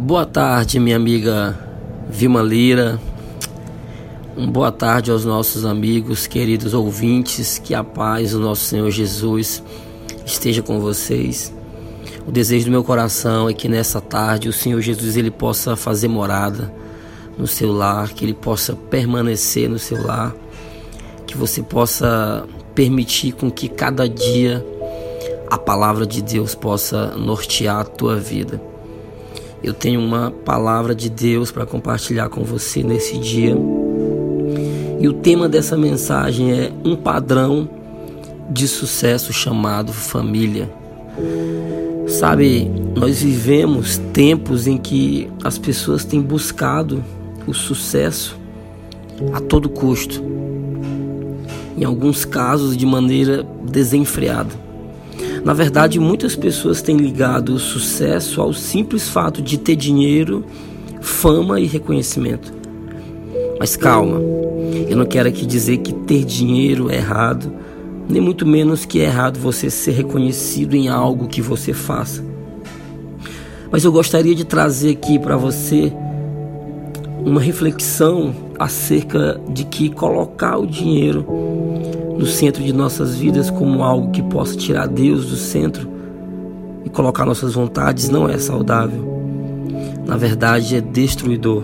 Boa tarde, minha amiga Vilma Lira. Um boa tarde aos nossos amigos, queridos ouvintes. Que a paz do nosso Senhor Jesus esteja com vocês. O desejo do meu coração é que nessa tarde o Senhor Jesus ele possa fazer morada no seu lar, que ele possa permanecer no seu lar, que você possa permitir com que cada dia a palavra de Deus possa nortear a tua vida. Eu tenho uma palavra de Deus para compartilhar com você nesse dia. E o tema dessa mensagem é um padrão de sucesso chamado família. Sabe, nós vivemos tempos em que as pessoas têm buscado o sucesso a todo custo. Em alguns casos de maneira desenfreada. Na verdade, muitas pessoas têm ligado o sucesso ao simples fato de ter dinheiro, fama e reconhecimento. Mas calma, eu não quero aqui dizer que ter dinheiro é errado, nem muito menos que é errado você ser reconhecido em algo que você faça. Mas eu gostaria de trazer aqui para você uma reflexão acerca de que colocar o dinheiro no centro de nossas vidas como algo que possa tirar Deus do centro e colocar nossas vontades não é saudável. Na verdade, é destruidor.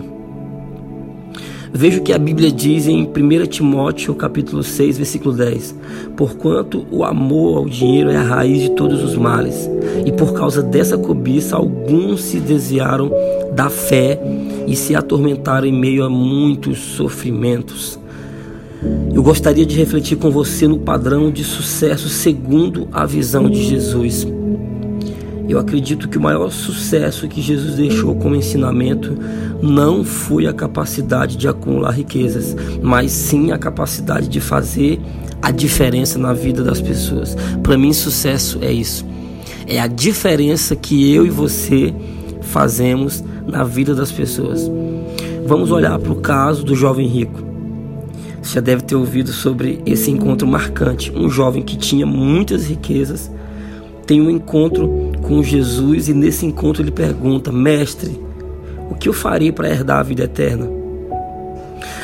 Veja o que a Bíblia diz em 1 Timóteo capítulo 6, versículo 10. Porquanto o amor ao dinheiro é a raiz de todos os males, e por causa dessa cobiça alguns se desviaram da fé e se atormentaram em meio a muitos sofrimentos. Eu gostaria de refletir com você no padrão de sucesso segundo a visão de Jesus. Eu acredito que o maior sucesso que Jesus deixou como ensinamento não foi a capacidade de acumular riquezas, mas sim a capacidade de fazer a diferença na vida das pessoas. Para mim, sucesso é isso. É a diferença que eu e você fazemos na vida das pessoas. Vamos olhar para o caso do jovem rico. Você já deve ter ouvido sobre esse encontro marcante. Um jovem que tinha muitas riquezas tem um encontro com Jesus e nesse encontro ele pergunta: Mestre, o que eu farei para herdar a vida eterna?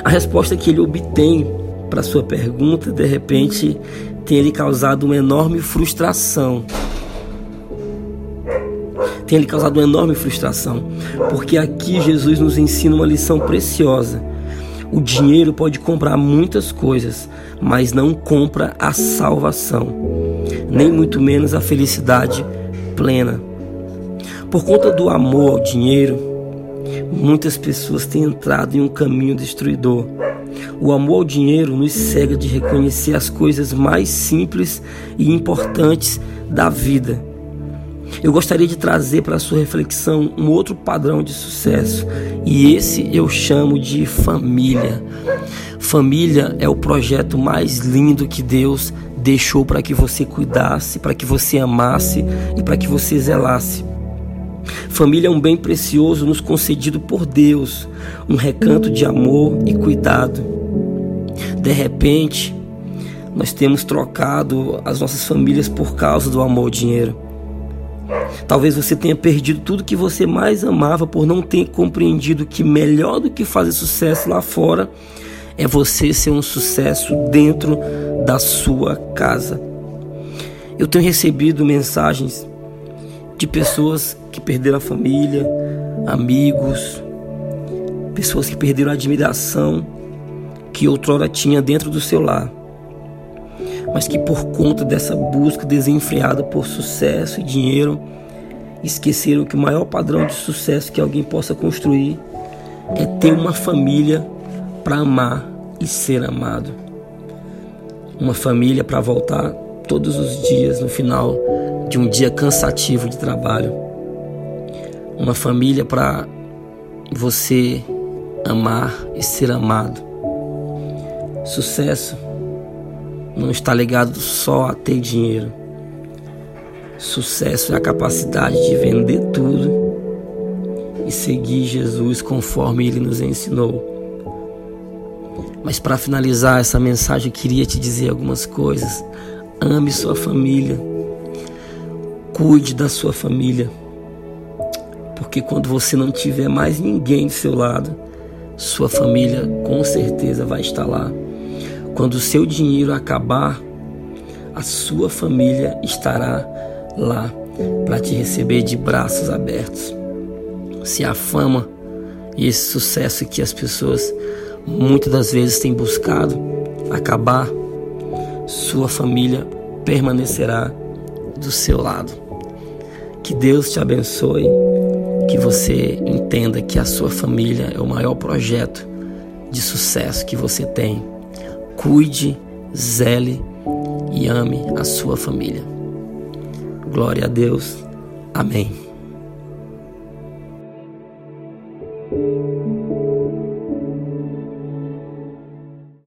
A resposta que ele obtém para sua pergunta, de repente, tem ele causado uma enorme frustração. Tem ele causado uma enorme frustração, porque aqui Jesus nos ensina uma lição preciosa o dinheiro pode comprar muitas coisas, mas não compra a salvação, nem muito menos a felicidade plena. Por conta do amor ao dinheiro, muitas pessoas têm entrado em um caminho destruidor. O amor ao dinheiro nos cega de reconhecer as coisas mais simples e importantes da vida eu gostaria de trazer para sua reflexão um outro padrão de sucesso, e esse eu chamo de família. Família é o projeto mais lindo que Deus deixou para que você cuidasse, para que você amasse e para que você zelasse. Família é um bem precioso nos concedido por Deus, um recanto de amor e cuidado. De repente, nós temos trocado as nossas famílias por causa do amor ao dinheiro. Talvez você tenha perdido tudo que você mais amava por não ter compreendido que melhor do que fazer sucesso lá fora é você ser um sucesso dentro da sua casa. Eu tenho recebido mensagens de pessoas que perderam a família, amigos, pessoas que perderam a admiração que outrora tinha dentro do seu lar mas que por conta dessa busca desenfreada por sucesso e dinheiro, esqueceram que o maior padrão de sucesso que alguém possa construir é ter uma família para amar e ser amado. Uma família para voltar todos os dias no final de um dia cansativo de trabalho. Uma família para você amar e ser amado. Sucesso não está ligado só a ter dinheiro. Sucesso é a capacidade de vender tudo e seguir Jesus conforme ele nos ensinou. Mas para finalizar essa mensagem, eu queria te dizer algumas coisas. Ame sua família. Cuide da sua família. Porque quando você não tiver mais ninguém do seu lado, sua família com certeza vai estar lá. Quando o seu dinheiro acabar, a sua família estará lá para te receber de braços abertos. Se a fama e esse sucesso que as pessoas muitas das vezes têm buscado acabar, sua família permanecerá do seu lado. Que Deus te abençoe, que você entenda que a sua família é o maior projeto de sucesso que você tem. Cuide, zele e ame a sua família. Glória a Deus. Amém.